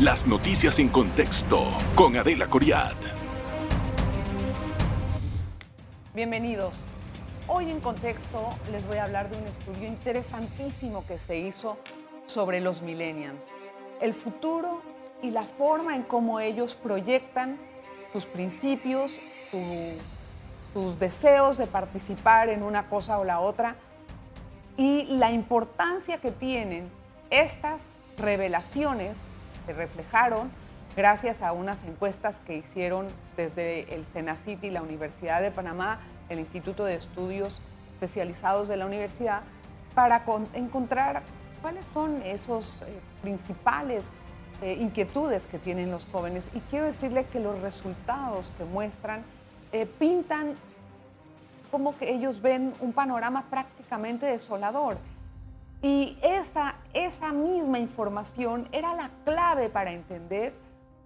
Las noticias en contexto con Adela Coriad. Bienvenidos. Hoy en contexto les voy a hablar de un estudio interesantísimo que se hizo sobre los millennials, el futuro y la forma en cómo ellos proyectan sus principios, sus deseos de participar en una cosa o la otra y la importancia que tienen estas revelaciones se reflejaron gracias a unas encuestas que hicieron desde el Senacit y la Universidad de Panamá, el Instituto de Estudios Especializados de la Universidad, para encontrar cuáles son esos eh, principales eh, inquietudes que tienen los jóvenes. Y quiero decirle que los resultados que muestran eh, pintan como que ellos ven un panorama prácticamente desolador. Y esa, esa misma información era la clave para entender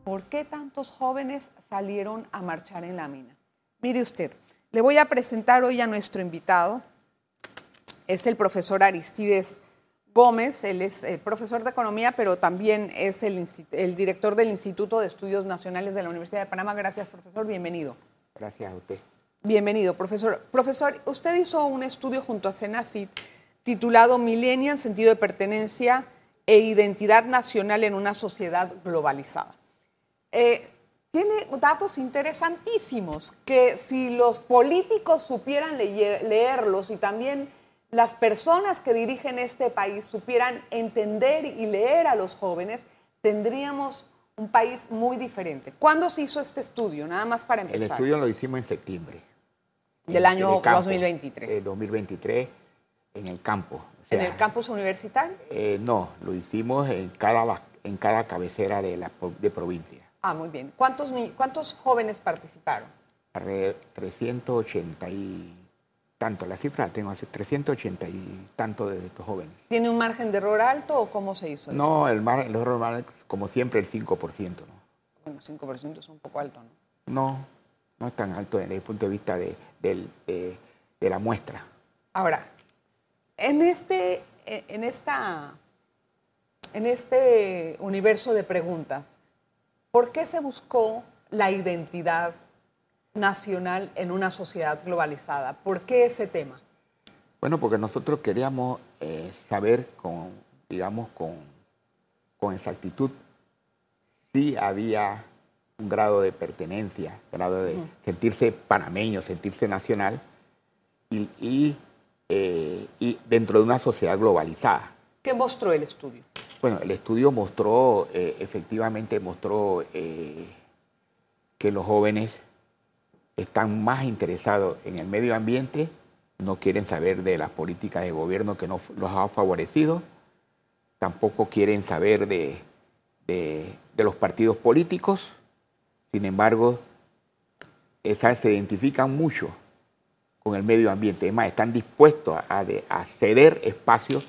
por qué tantos jóvenes salieron a marchar en la mina. Mire usted, le voy a presentar hoy a nuestro invitado. Es el profesor Aristides Gómez, él es eh, profesor de economía, pero también es el, el, director del Instituto de Estudios Nacionales de la Universidad de Panamá. Gracias, profesor, bienvenido. Gracias a usted. Bienvenido, profesor. Profesor, usted hizo un estudio junto a Senacit titulado Millennial, sentido de pertenencia e identidad nacional en una sociedad globalizada. Eh, tiene datos interesantísimos que si los políticos supieran leerlos y también las personas que dirigen este país supieran entender y leer a los jóvenes, tendríamos un país muy diferente. ¿Cuándo se hizo este estudio? Nada más para empezar. El estudio lo hicimos en septiembre. Del año 2023. 2023 en el campo. ¿En el campus universitario? Eh, no, lo hicimos en cada, en cada cabecera de, la, de provincia. Ah, muy bien. ¿Cuántos, ¿Cuántos jóvenes participaron? 380 y tanto, la cifra tengo así, 380 y tanto de estos jóvenes. ¿Tiene un margen de error alto o cómo se hizo eso? No, el margen de error, como siempre, el 5%. ¿no? Bueno, 5% es un poco alto, ¿no? No, no es tan alto desde el punto de vista de, de la muestra. Ahora, en este, en, esta, en este universo de preguntas, ¿por qué se buscó la identidad nacional en una sociedad globalizada? ¿Por qué ese tema? Bueno, porque nosotros queríamos eh, saber con, digamos, con, con exactitud si había un grado de pertenencia, grado de sentirse panameño, sentirse nacional, y eh, y dentro de una sociedad globalizada. ¿Qué mostró el estudio? Bueno, el estudio mostró, eh, efectivamente mostró eh, que los jóvenes están más interesados en el medio ambiente, no quieren saber de las políticas de gobierno que no los ha favorecido, tampoco quieren saber de, de, los partidos políticos, sin embargo, esas se identifican mucho con el medio ambiente. Es más, están dispuestos a, ceder espacios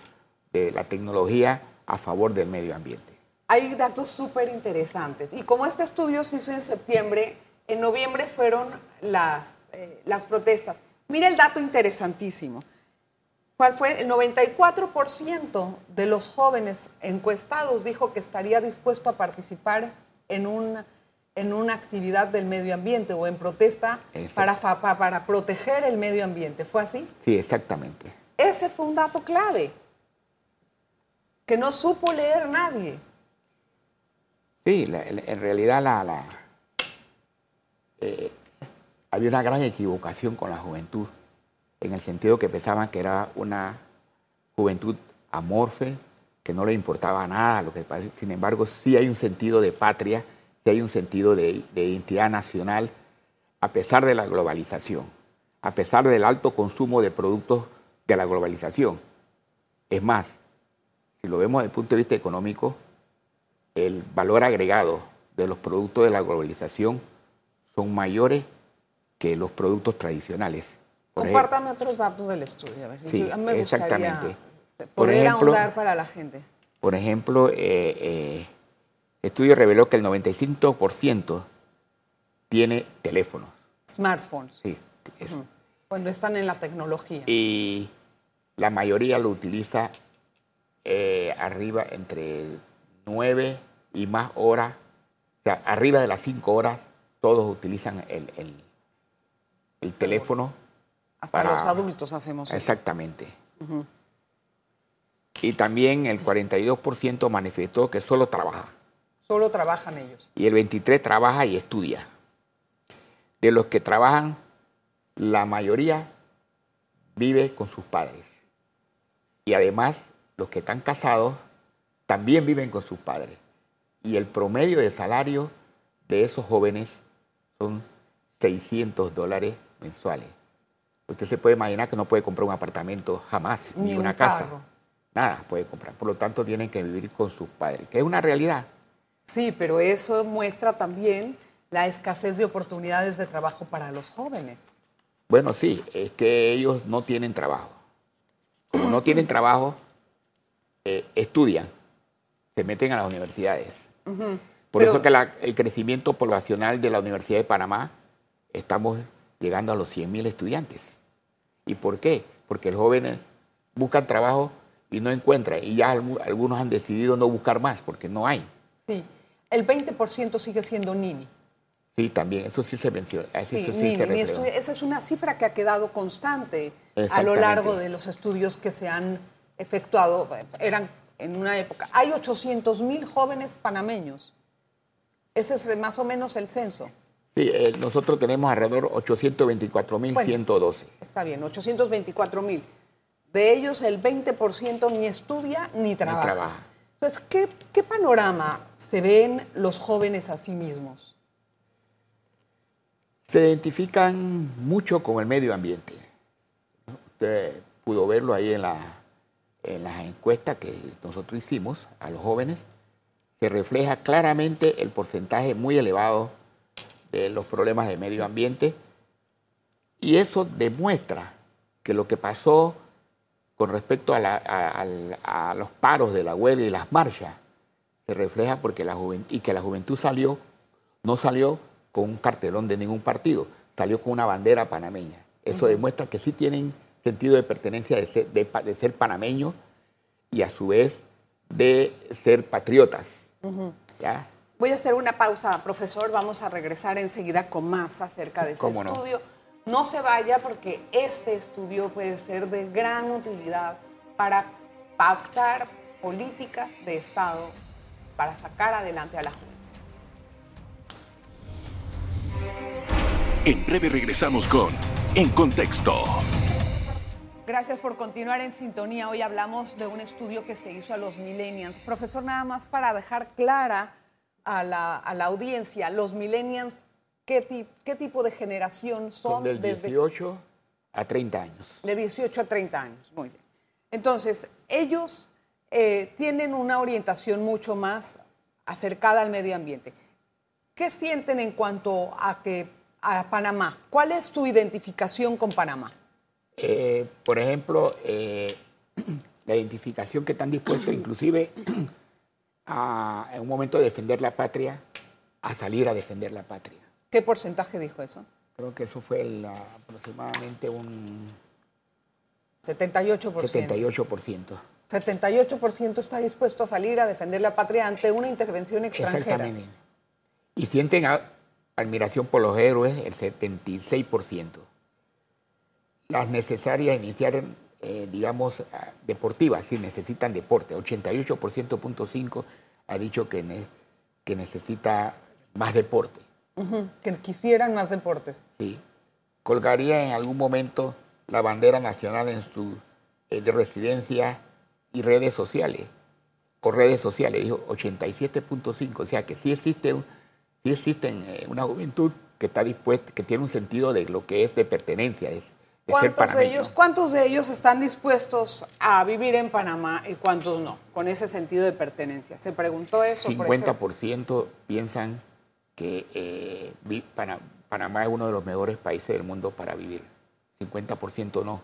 de la tecnología a favor del medio ambiente. Hay datos súper interesantes. Y como este estudio se hizo en septiembre, en noviembre fueron las, eh, las protestas. Mira el dato interesantísimo. ¿Cuál fue? El 94% de los jóvenes encuestados dijo que estaría dispuesto a participar en un en una actividad del medio ambiente o en protesta para, para proteger el medio ambiente. ¿Fue así? Sí, exactamente. Ese fue un dato clave que no supo leer nadie. Sí, en realidad la, eh, había una gran equivocación con la juventud, en el sentido que pensaban que era una juventud amorfe, que no le importaba nada lo que Sin embargo, sí hay un sentido de patria si hay un sentido de, identidad nacional a pesar de la globalización, a pesar del alto consumo de productos de la globalización. Es más, si lo vemos desde el punto de vista económico, el valor agregado de los productos de la globalización son mayores que los productos tradicionales. Compártame otros datos del estudio. A ver, sí, me exactamente. poder ahondar para la gente. Por ejemplo, eh, eh, estudio reveló que el 95% tiene teléfonos. Smartphones. Sí. Bueno, están en la tecnología. Y la mayoría lo utiliza eh, arriba entre nueve y más horas, o sea, arriba de las cinco horas, todos utilizan el, el- el teléfono. Hasta para- los adultos hacemos eso. Exactamente. Y también el 42% manifestó que solo trabaja. Solo trabajan ellos. Y el 23% trabaja y estudia. De los que trabajan, la mayoría vive con sus padres. Y además, los que están casados también viven con sus padres. Y el promedio de salario de esos jóvenes son 600 dólares mensuales. Usted se puede imaginar que no puede comprar un apartamento jamás, ni, Ni una un casa. carro. Nada puede comprar. Por lo tanto, tienen que vivir con sus padres, que es una realidad. Sí, pero eso muestra también la escasez de oportunidades de trabajo para los jóvenes. Bueno, sí, es que ellos no tienen trabajo. Como no tienen trabajo, eh, estudian, se meten a las universidades. Por Pero- eso que la- el crecimiento poblacional de la Universidad de Panamá, estamos llegando a los 100.000 estudiantes. ¿Y por qué? Porque los jóvenes buscan trabajo y no encuentran. Y ya algu- algunos han decidido no buscar más porque no hay. Sí, el 20% sigue siendo Nini. Sí, también, eso sí se menciona. eso Sí, sí Nini, se ni refleja. estudi- esa es una cifra que ha quedado constante a lo largo de los estudios que se han efectuado. Eran en una época. Hay 800 mil jóvenes panameños. Ese es más o menos el censo. Sí, eh, nosotros tenemos alrededor 824.112. Está bien, 824 mil. De ellos el 20% ni estudia ni trabaja. trabaja. Entonces, ¿qué, panorama se ven los jóvenes a sí mismos? Se identifican mucho con el medio ambiente. Usted pudo verlo ahí en, en las encuestas que nosotros hicimos a los jóvenes. Se refleja claramente el porcentaje muy elevado de los problemas de medio ambiente. Y eso demuestra que lo que pasó con respecto a, la- a- al- a los paros de la huelga y las marchas se refleja porque la juventud y que la juventud salió no salió con un cartelón de ningún partido, salió con una bandera panameña. Eso demuestra que sí tienen sentido de pertenencia de ser, de pa- de ser panameños y a su vez de ser patriotas. ¿ya? Voy a hacer una pausa, profesor. Vamos a regresar enseguida con más acerca de este estudio. No se vaya porque este estudio puede ser de gran utilidad para pactar políticas de Estado para sacar adelante a la juventud. En breve regresamos con En Contexto. Gracias por continuar en sintonía. Hoy hablamos de un estudio que se hizo a los millennials. Profesor, nada más para dejar clara a la, a la audiencia, los millennials, ¿qué, ti- qué tipo de generación son? Son del desde 18 a 30 años. de 18 a 30 años. Muy bien. Entonces, ellos eh, tienen una orientación mucho más acercada al medio ambiente. ¿Qué sienten en cuanto a que a Panamá? ¿Cuál es su identificación con Panamá? Eh, por ejemplo, eh, la identificación que están dispuestos inclusive a, en un momento de defender la patria, a salir a defender la patria. ¿Qué porcentaje dijo eso? Creo que eso fue el, aproximadamente un 78%. 78%. 78% está dispuesto a salir a defender la patria ante una intervención extranjera. Exactamente. Y sienten admiración por los héroes el 76%. Las necesarias iniciar, eh, digamos, deportivas, si necesitan deporte. 88.5 ha dicho que, ne- que necesita más deporte. Ujú, Que quisieran más deportes. ¿sí? Colgaría en algún momento la bandera nacional en su eh, de residencia y redes sociales. Por redes sociales, dijo 87.5. O sea que sí existe, sí existen eh, una juventud que está dispuesta, que tiene un sentido de lo que es de pertenencia, de, de ser ¿Cuántos de, ellos, ¿Cuántos de ellos están dispuestos a vivir en Panamá y cuántos no? Con ese sentido de pertenencia. ¿Se preguntó eso? por ejemplo? 50% piensan que eh, Panamá es uno de los mejores países del mundo para vivir. 50% no.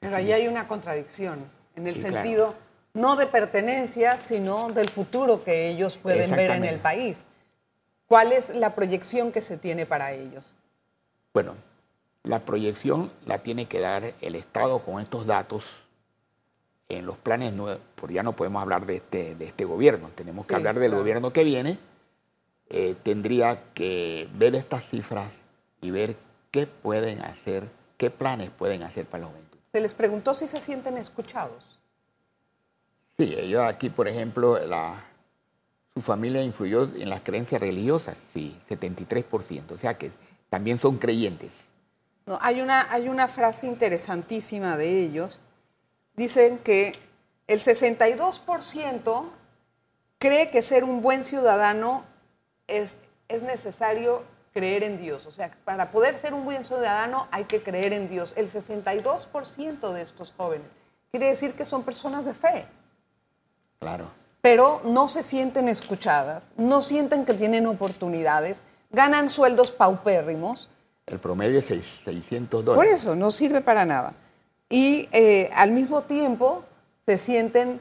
Pero ahí hay una contradicción, en el Sí, claro. sentido no de pertenencia, sino del futuro que ellos pueden ver en el país. ¿Cuál es la proyección que se tiene para ellos? en los planes, nuevos, porque ya no podemos hablar de este, de este gobierno, tenemos que hablar del claro. gobierno que viene, eh, tendría que ver estas cifras y ver qué pueden hacer, qué planes pueden hacer para la juventud. Se les preguntó si se sienten escuchados. Sí, ellos aquí, por ejemplo, la, su familia influyó en las creencias religiosas, sí, 73%, o sea que también son creyentes. No, hay, una, hay una frase interesantísima de ellos. Dicen que el 62% cree que ser un buen ciudadano es, es necesario creer en Dios. O sea, para poder ser un buen ciudadano hay que creer en Dios. El 62% de estos jóvenes quiere decir que son personas de fe, Claro. pero no se sienten escuchadas, no sienten que tienen oportunidades, ganan sueldos paupérrimos. El promedio es seis- 600 Por dólares. eso, no sirve para nada. Y eh, al mismo tiempo se sienten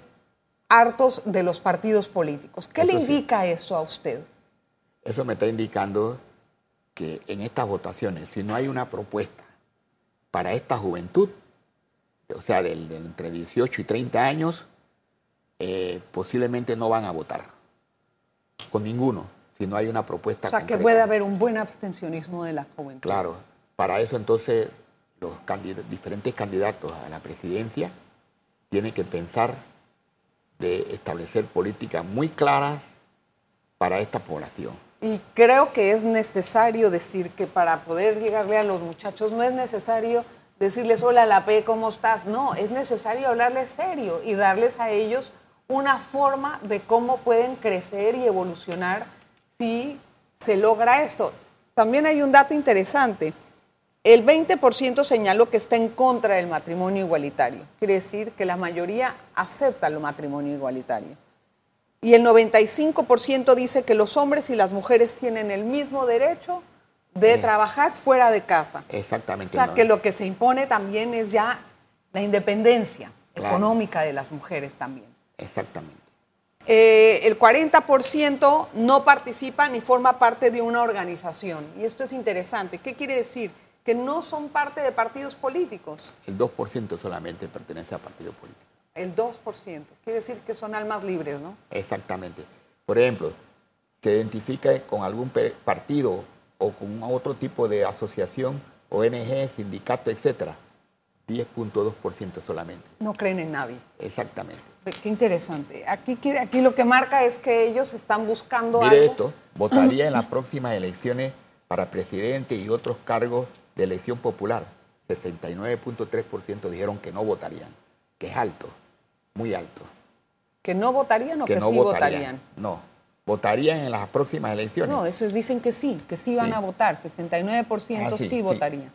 hartos de los partidos políticos. ¿Qué le sí. indica eso a usted? Eso me está indicando que en estas votaciones, si no hay una propuesta para esta juventud, o sea, del, del entre 18 y 30 años, eh, posiblemente no van a votar con ninguno, si no hay una propuesta. O sea, que puede haber un buen abstencionismo de la juventud. Claro, para eso entonces los candid- diferentes candidatos a la presidencia tienen que pensar de establecer políticas muy claras para esta población. Y creo que es necesario decir que para poder llegarle a los muchachos no es necesario decirles, hola, la P, ¿cómo estás? No, es necesario hablarles serio y darles a ellos una forma de cómo pueden crecer y evolucionar si se logra esto. También hay un dato interesante. El 20% señaló que está en contra del matrimonio igualitario. Quiere decir que la mayoría acepta el matrimonio igualitario. Y el 95% dice que los hombres y las mujeres tienen el mismo derecho de Sí. trabajar fuera de casa. O Exactamente. sea, ¿no? que lo que se impone también es ya la independencia Claro. económica de las mujeres también. Exactamente. Eh, el 40% no participa ni forma parte de una organización. Y esto es interesante. ¿Qué quiere decir? Que no son parte de partidos políticos. El 2% solamente pertenece a partido político. El 2%. Quiere decir que son almas libres, ¿no? Exactamente. Por ejemplo, se identifica con algún partido o con otro tipo de asociación, ONG, sindicato, etcétera, 10.2% solamente. No creen en nadie. Exactamente. Qué interesante. Aquí, aquí lo que marca es que ellos están buscando Mire algo. esto, votaría en las próximas elecciones para presidente y otros cargos de elección popular. 69.3% dijeron que no votarían, que es alto, muy alto. Que no votarían o que, que no sí votarían. votarían. No, votarían en las próximas elecciones. No, eso dicen que sí, que sí van Sí. a votar. 69% Ah, sí, sí, votarían.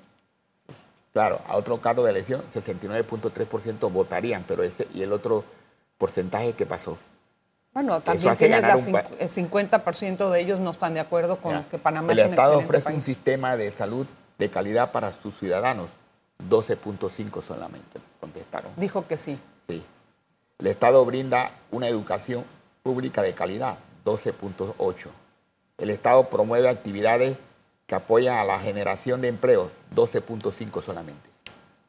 Claro, a otro cargo de elección, 69.3% votarían, pero ese y el otro porcentaje que pasó. Bueno, también tienes el 50% de ellos no están de acuerdo con Ya. que Panamá el es un Estado ofrece país. un sistema de salud de calidad para sus ciudadanos, 12.5 solamente contestaron. Dijo que sí. Sí. El Estado brinda una educación pública de calidad, 12.8. El Estado promueve actividades que apoyan a la generación de empleo, 12.5 solamente.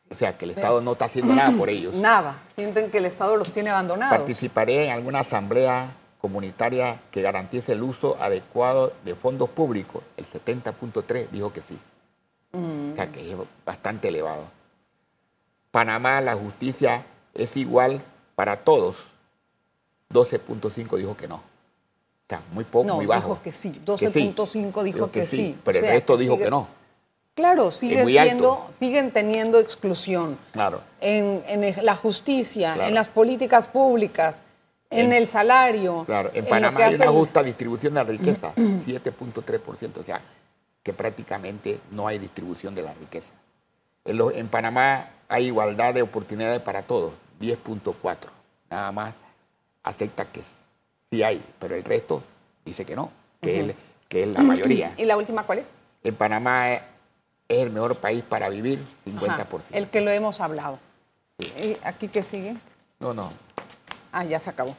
O sea, que el Estado no está haciendo nada por ellos. Nada. Sienten que el Estado los tiene abandonados. Participaré en alguna asamblea comunitaria que garantice el uso adecuado de fondos públicos. El 70.3 dijo que sí. O sea, que es bastante elevado. Panamá, la justicia es igual para todos. 12.5 dijo que no. O sea, muy poco, No, muy bajo. dijo que sí. Que 12.5 dijo que sí. Pero O sea, el resto que dijo sigue- que no. Claro, alto. siendo, siguen teniendo exclusión. Claro. En, en la justicia, Claro. en las políticas públicas, en, En- el salario. Claro, en Panamá hay una el- justa distribución de la riqueza, 7.3%, o sea, que prácticamente no hay distribución de la riqueza. En, lo- en Panamá hay igualdad de oportunidades para todos, 10.4. Nada más acepta que sí hay, pero el resto dice que no, que, es, que es la mayoría. ¿Y la última cuál es? En Panamá es, es el mejor país para vivir, 50%. Ajá, el que lo hemos hablado. ¿Y ¿Aquí qué sigue? No, no, Ah, ya se acabó.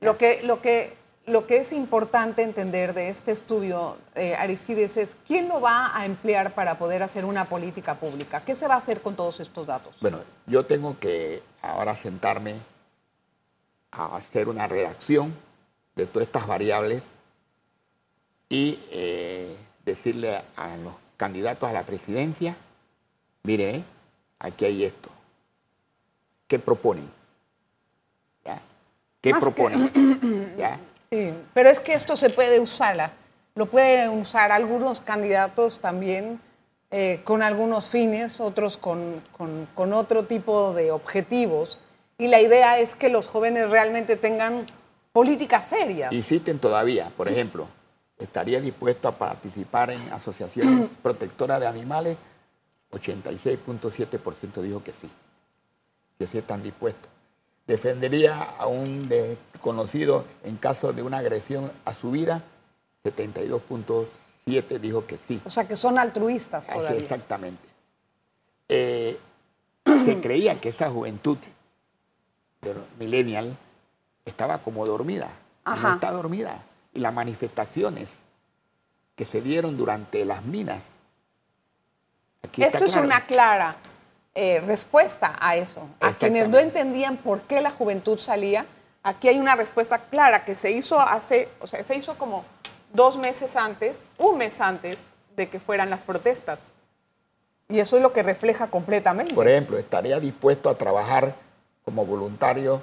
Lo que, lo que, lo que es importante entender de este estudio, eh, Aristides, es quién lo va a emplear para poder hacer una política pública. ¿Qué se va a hacer con todos estos datos? Bueno, yo tengo que ahora sentarme a hacer una redacción de todas estas variables y eh, decirle a los candidatos a la presidencia, mire, aquí hay esto. ¿Qué proponen? ¿Ya? ¿Qué proponen? ¿Ya? Sí, pero es que esto se puede usar, lo pueden usar algunos candidatos también eh, con algunos fines, otros con, con, otro tipo de objetivos. Y la idea es que los jóvenes realmente tengan políticas serias. Insisten todavía, por ejemplo, ¿estaría dispuesto a participar en asociaciones protectoras de animales? 86.7% dijo que sí, que sí están dispuestos. ¿Defendería a un desconocido en caso de una agresión a su vida? 72.7% dijo que sí. O sea, que son altruistas todavía. exactamente. Eh, se creía que esa juventud millennial estaba como dormida. No está dormida. Y las manifestaciones que se dieron durante las minas. Esto es una clara eh, respuesta a eso. A quienes no entendían por qué la juventud salía, aquí hay una respuesta clara que se hizo hace, o sea, se hizo como dos meses antes, un mes antes de que fueran las protestas. Y eso es lo que refleja completamente. Por ejemplo, estaría dispuesto a trabajar como voluntario,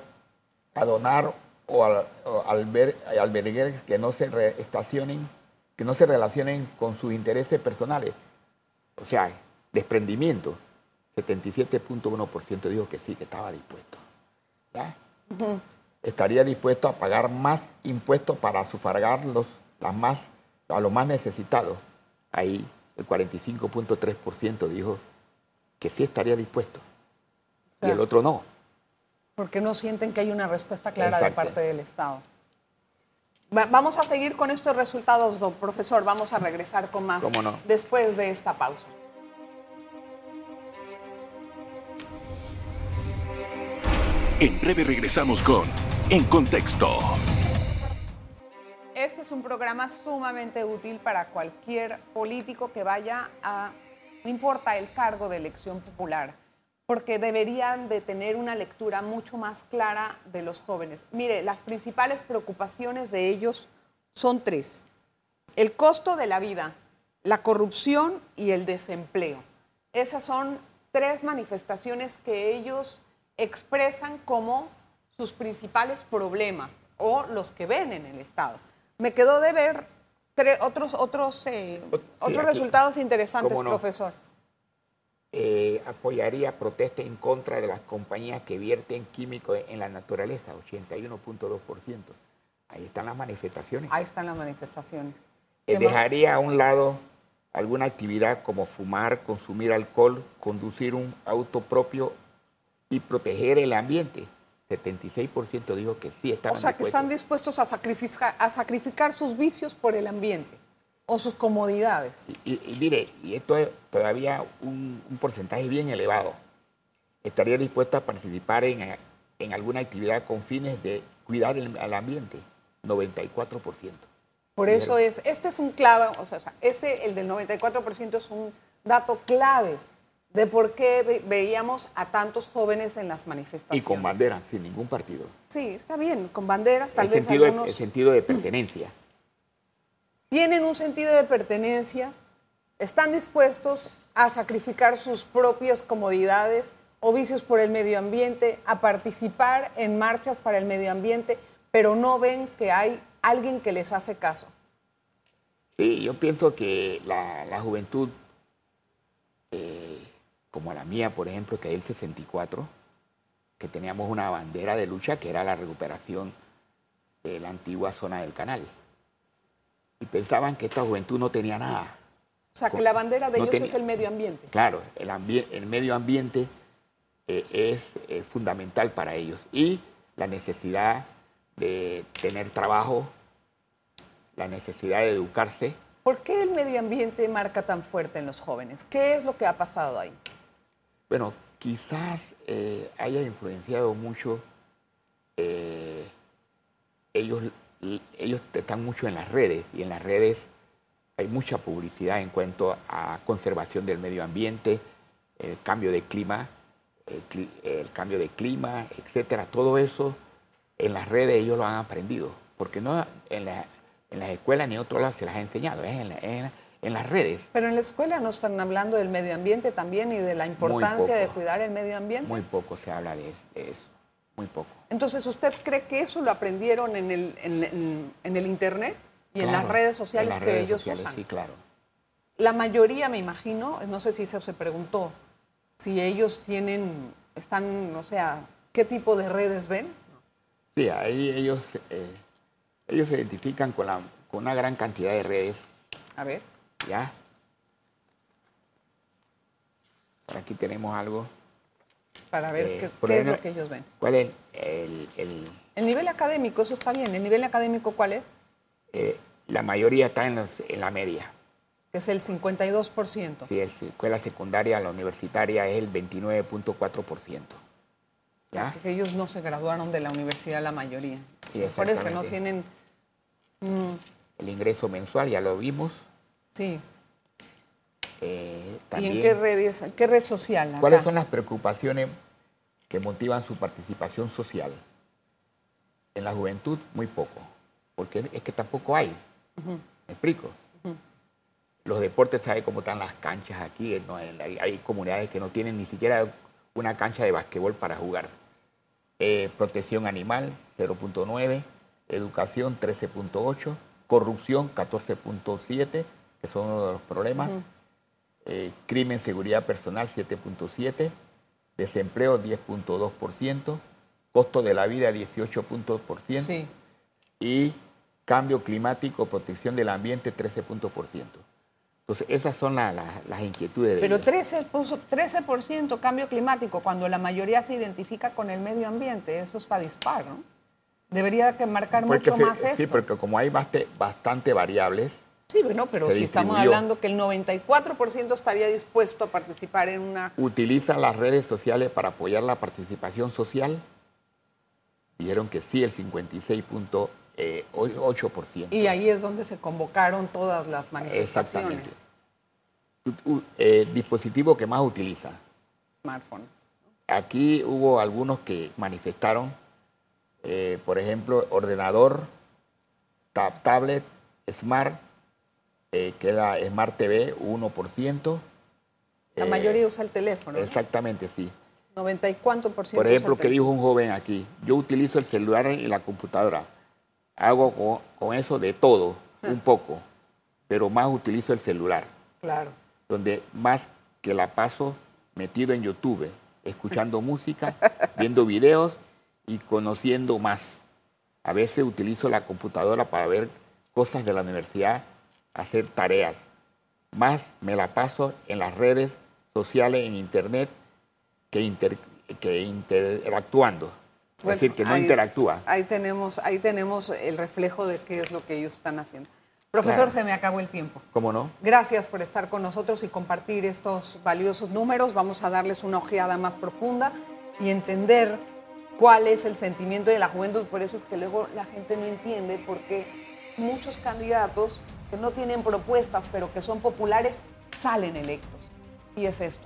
a donar o, al ver albergues que no se estacionen, que no se relacionen con sus intereses personales. O sea, desprendimiento. 77.1% dijo que sí, que estaba dispuesto. Estaría dispuesto a pagar más impuestos para sufragar los más, a los más necesitados. Ahí el 45.3% dijo que sí estaría dispuesto. y el otro no. Porque no sienten que hay una respuesta clara de parte del Estado. vamos a seguir con estos resultados, don profesor. Vamos a regresar con más después de esta pausa. En breve regresamos con En Contexto. Este es un programa sumamente útil para cualquier político que vaya a, no importa el cargo de elección popular, porque deberían de tener una lectura mucho más clara de los jóvenes. Mire, las principales preocupaciones de ellos son tres. El costo de la vida, la corrupción y el desempleo. Esas son tres manifestaciones que ellos expresan como sus principales problemas o los que ven en el Estado me quedó de ver otros, otros, eh, otros resultados interesantes, profesor. Eh, apoyaría protesta en contra de las compañías que vierten químicos en la naturaleza, 81.2%. Ahí están las manifestaciones. Ahí están las manifestaciones. Eh, dejaría a un lado alguna actividad como fumar, consumir alcohol, conducir un auto propio y proteger el ambiente. 76% dijo que sí estaban O sea, que están dispuestos a sacrificar, a sacrificar sus vicios por el ambiente o sus comodidades. Y, mire, y esto es todavía un, porcentaje bien elevado. Estaría dispuesto a participar en, en alguna actividad con fines de cuidar el, al ambiente, 94%. Por eso es, este es un clave, o sea, ese, el del 94% es un dato clave de por qué veíamos a tantos jóvenes en las manifestaciones. Y con banderas, sin ningún partido. Sí, está bien, con banderas, tal el vez sentido el sentido de pertenencia. Tienen un sentido de pertenencia, están dispuestos a sacrificar sus propias comodidades o vicios por el medio ambiente, a participar en marchas para el medio ambiente, pero no ven que hay alguien que les hace caso. Sí, yo pienso que la, juventud eh, como la mía, por ejemplo, que es el 64, que teníamos una bandera de lucha que era la recuperación de la antigua zona del canal. Y pensaban que esta juventud no tenía nada. O sea, que la bandera de ellos es el medio ambiente. Claro, el, el medio ambiente eh, es eh, fundamental para ellos. Y la necesidad de tener trabajo, la necesidad de educarse. ¿Por qué el medio ambiente marca tan fuerte en los jóvenes? ¿Qué es lo que ha pasado ahí? Bueno, quizás eh, haya influenciado mucho, eh, ellos, ellos están mucho en las redes y en las redes hay mucha publicidad en cuanto a conservación del medio ambiente, el cambio de clima, el, cambio de clima, etcétera. Todo eso en las redes ellos lo han aprendido, porque no en, la- en las escuelas ni en otros lados se las ha enseñado, en las redes. Pero en la escuela no están hablando del medio ambiente también y de la importancia de cuidar el medio ambiente. Muy poco se habla de, de eso, muy poco. Entonces, ¿usted cree que eso lo aprendieron en el, en, en- en el Internet y en las redes sociales las que redes ellos sociales, usan? Sí, claro. La mayoría, me imagino, no sé si eso se preguntó, si ellos tienen, están, o sea, ¿qué tipo de redes ven? Sí, ahí ellos, eh, ellos se identifican con, la, con una gran cantidad de redes, A ver, ¿ya? Por aquí tenemos algo. para ver Eh, qué, es lo que ellos ven. ¿Cuál es el, el- El nivel académico, eso está bien. ¿El nivel académico cuál es? eh, la mayoría está en, los- en la media. Que es el 52%. Si es escuela secundaria, la universitaria es el 29.4%. O sea, ¿Ya? que ellos no se graduaron de la universidad la mayoría. Sí, Por eso que no tienen, El ingreso mensual ya lo vimos. Sí. eh, ¿Y en qué redes, qué red social? acá? ¿Cuáles son las preocupaciones que motivan su participación social? En la juventud, muy poco, porque es que tampoco hay. ¿Me explico? Los deportes, ¿sabe cómo están las canchas aquí? No, hay, hay comunidades que no tienen ni siquiera una cancha de basquetbol para jugar. Eh, protección animal, 0.9. Educación, 13.8. Corrupción, 14.7, que son uno de los problemas. Eh, crimen, seguridad personal, 7.7. Desempleo, 10.2%. Costo de la vida, 18%. Sí. Y cambio climático, protección del ambiente, 13%. Entonces, esas son la- la- las inquietudes de Pero ellos. 13%, puso 13% cambio climático cuando la mayoría se identifica con el medio ambiente, eso está dispar, ¿no? Debería que marcar Porque mucho se- más esto. Sí, porque como hay bastante variables, Sí, bueno, pero si estamos hablando que el 94% estaría dispuesto a participar en una... utiliza las redes sociales para apoyar la participación social. Dijeron que sí, el 56.8%. Y ahí es donde se convocaron todas las manifestaciones. Exactamente. Eh, dispositivo que más utiliza. Smartphone. Aquí hubo algunos que manifestaron, eh, por ejemplo, ordenador, tab- tablet, smart, eh, que era Smart TV, 1%. La Eh, mayoría usa el teléfono. ¿no? Exactamente, sí. 90 y cuánto por ciento Por ejemplo, que dijo un joven aquí, yo utilizo el celular y la computadora. Hago con, con eso de todo, Ah. un poco, pero más utilizo el celular, Claro. donde más que la paso metido en YouTube, escuchando música, viendo videos y conociendo más. A veces utilizo la computadora para ver cosas de la universidad, hacer tareas. Más me la paso en las redes sociales, en internet, que, inter- que interactuando. Bueno, es decir, que no ahí- interactúa. Ahí tenemos, ahí tenemos el reflejo de qué es lo que ellos están haciendo. Profesor, Claro. se me acabó el tiempo. ¿Cómo no? Gracias por estar con nosotros y compartir estos valiosos números. Vamos a darles una ojeada más profunda y entender cuál es el sentimiento de la juventud. Por eso es que luego la gente no entiende por qué muchos candidatos que no tienen propuestas pero que son populares salen electos. Y es esto,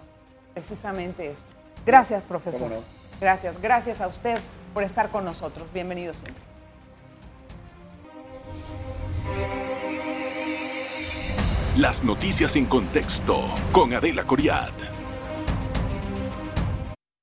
precisamente esto. Gracias, profesor. ¿Cómo no? Gracias, gracias a usted por estar con nosotros. Bienvenido siempre. Las noticias en contexto con Adela Coriad.